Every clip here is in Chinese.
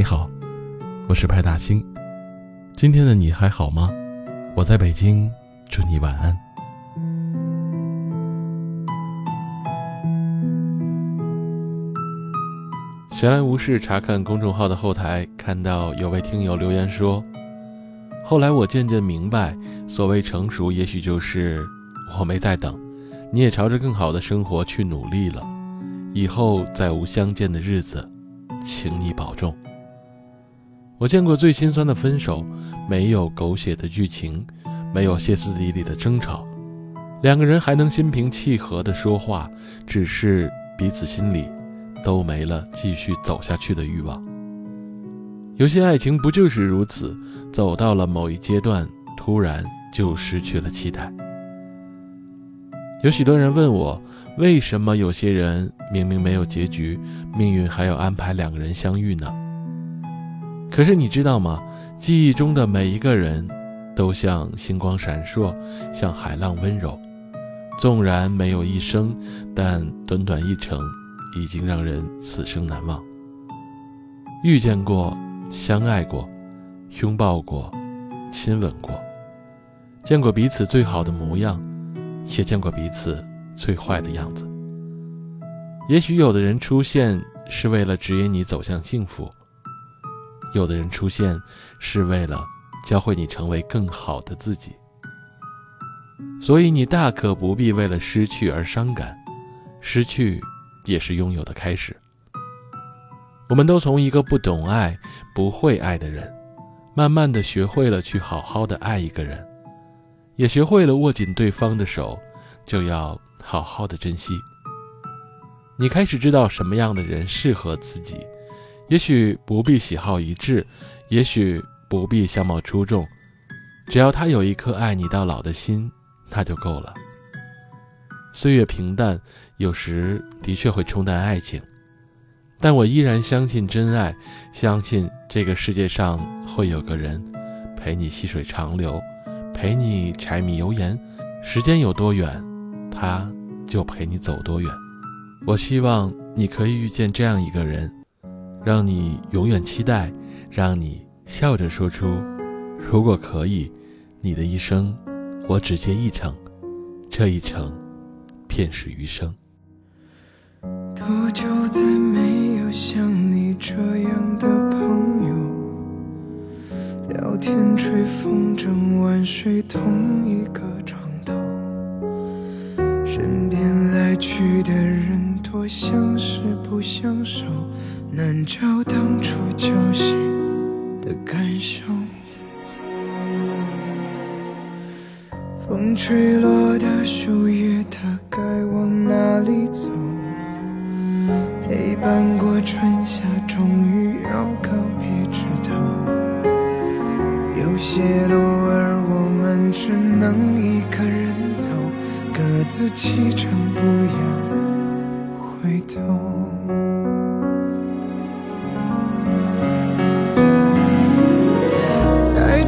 你好，我是派大星。今天的你还好吗？我在北京，祝你晚安。闲来无事查看公众号的后台，看到有位听友留言说：“后来我渐渐明白，所谓成熟，也许就是我没在等，你也朝着更好的生活去努力了。以后再无相见的日子，请你保重。”我见过最心酸的分手，没有狗血的剧情，没有歇斯底里的争吵，两个人还能心平气和的说话，只是彼此心里都没了继续走下去的欲望。有些爱情不就是如此，走到了某一阶段，突然就失去了期待。有许多人问我，为什么有些人明明没有结局，命运还要安排两个人相遇呢？可是你知道吗？记忆中的每一个人，都像星光闪烁，像海浪温柔。纵然没有一生，但短短一程，已经让人此生难忘。遇见过，相爱过，拥抱过，亲吻过，见过彼此最好的模样，也见过彼此最坏的样子。也许有的人出现，是为了指引你走向幸福。有的人出现，是为了教会你成为更好的自己，所以你大可不必为了失去而伤感，失去也是拥有的开始。我们都从一个不懂爱、不会爱的人，慢慢的学会了去好好的爱一个人，也学会了握紧对方的手，就要好好的珍惜。你开始知道什么样的人适合自己。也许不必喜好一致，也许不必相貌出众，只要他有一颗爱你到老的心，那就够了。岁月平淡，有时的确会冲淡爱情，但我依然相信真爱，相信这个世界上会有个人陪你细水长流，陪你柴米油盐，时间有多远，他就陪你走多远。我希望你可以遇见这样一个人。让你永远期待，让你笑着说出：“如果可以，你的一生，我只接一程，这一程，便是余生。”多久再没有像你这样的朋友？聊天吹风筝晚睡同一个床头，身边来去的人多相识不相守。难找当初交心的感受，风吹落的树叶，它该往哪里走？陪伴过春夏，终于要告别枝头。有些路儿，我们只能一个人走，各自启程，不要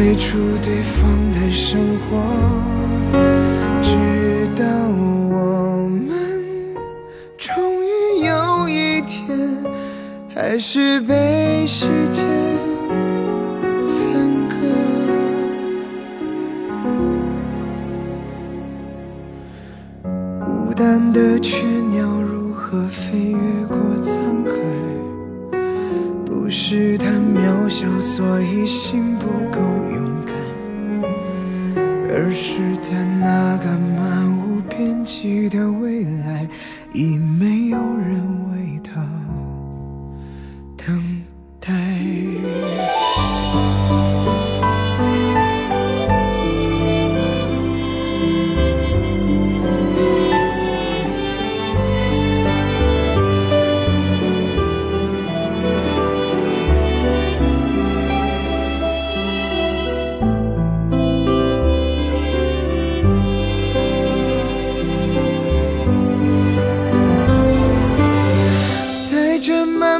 退出对方的生活，直到我们终于有一天，还是被时间分割。孤单的雀鸟如何飞越过沧海？不是太小，所以心不够勇敢。而是在那个漫无边际的未来，已没有人为他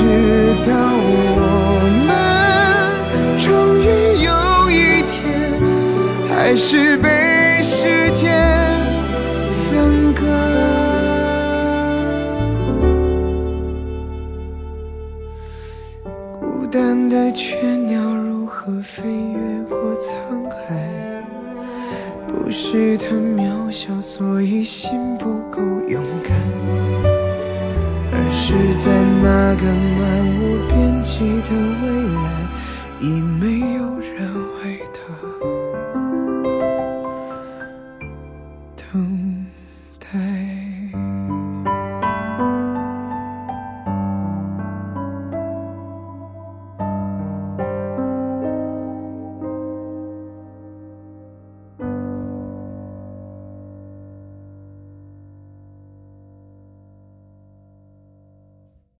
直到我们终于有一天，还是被时间。分割。孤单的雀鸟如何飞越过沧海？不是它渺小，所以心不够勇敢，是在那个漫无边际的未来，已没有人回答。